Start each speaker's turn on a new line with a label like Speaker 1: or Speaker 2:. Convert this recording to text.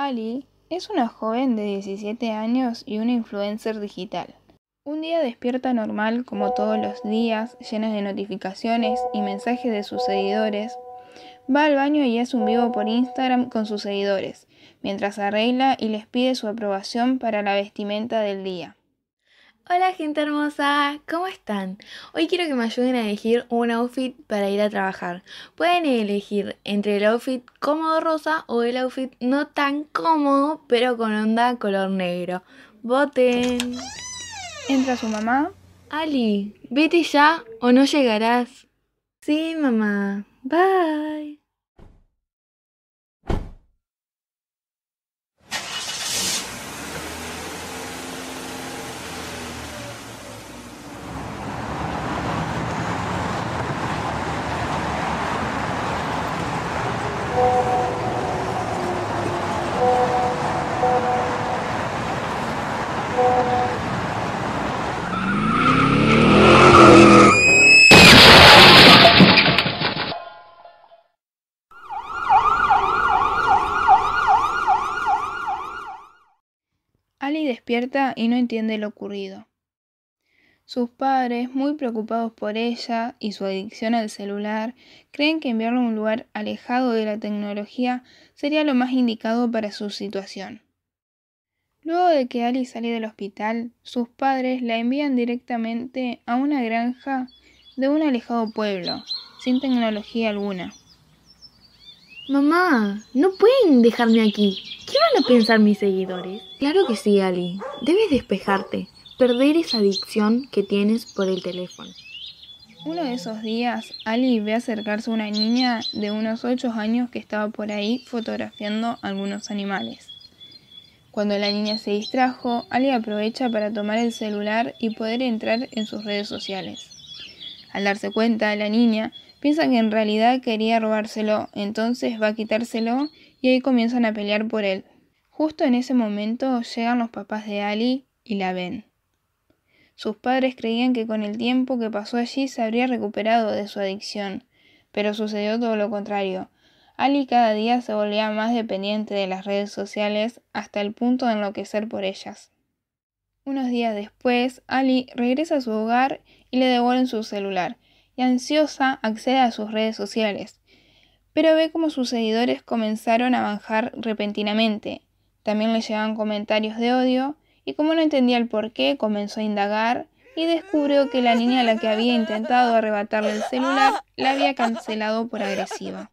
Speaker 1: Ali es una joven de 17 años y una influencer digital. Un día despierta normal como todos los días, llena de notificaciones y mensajes de sus seguidores. Va al baño y hace un vivo por Instagram con sus seguidores, mientras arregla y les pide su aprobación para la vestimenta del día.
Speaker 2: Hola gente hermosa, ¿cómo están? Hoy quiero que me ayuden a elegir un outfit para ir a trabajar. Pueden elegir entre el outfit cómodo rosa o el outfit no tan cómodo pero con onda color negro. Voten.
Speaker 1: Entra su mamá.
Speaker 2: Ali, vete ya o no llegarás. Sí, mamá. Bye.
Speaker 1: Ali y no entiende lo ocurrido. Sus padres, muy preocupados por ella y su adicción al celular, creen que enviarla a un lugar alejado de la tecnología sería lo más indicado para su situación. Luego de que Ali sale del hospital, sus padres la envían directamente a una granja de un alejado pueblo, sin tecnología alguna.
Speaker 2: Mamá, no pueden dejarme aquí. ¿Qué van a pensar mis seguidores? Claro que sí, Ali. Debes despejarte, perder esa adicción que tienes por el teléfono.
Speaker 1: Uno de esos días, Ali ve acercarse a una niña de unos 8 años que estaba por ahí fotografiando algunos animales. Cuando la niña se distrajo, Ali aprovecha para tomar el celular y poder entrar en sus redes sociales. Al darse cuenta, la niña Piensa que en realidad quería robárselo, entonces va a quitárselo y ahí comienzan a pelear por él. Justo en ese momento llegan los papás de Ali y la ven. Sus padres creían que con el tiempo que pasó allí se habría recuperado de su adicción, pero sucedió todo lo contrario. Ali cada día se volvía más dependiente de las redes sociales hasta el punto de enloquecer por ellas. Unos días después, Ali regresa a su hogar y le devuelven su celular, y ansiosa accede a sus redes sociales, pero ve como sus seguidores comenzaron a bajar repentinamente. También le llegaban comentarios de odio y como no entendía el por qué, comenzó a indagar y descubrió que la niña a la que había intentado arrebatarle el celular la había cancelado por agresiva.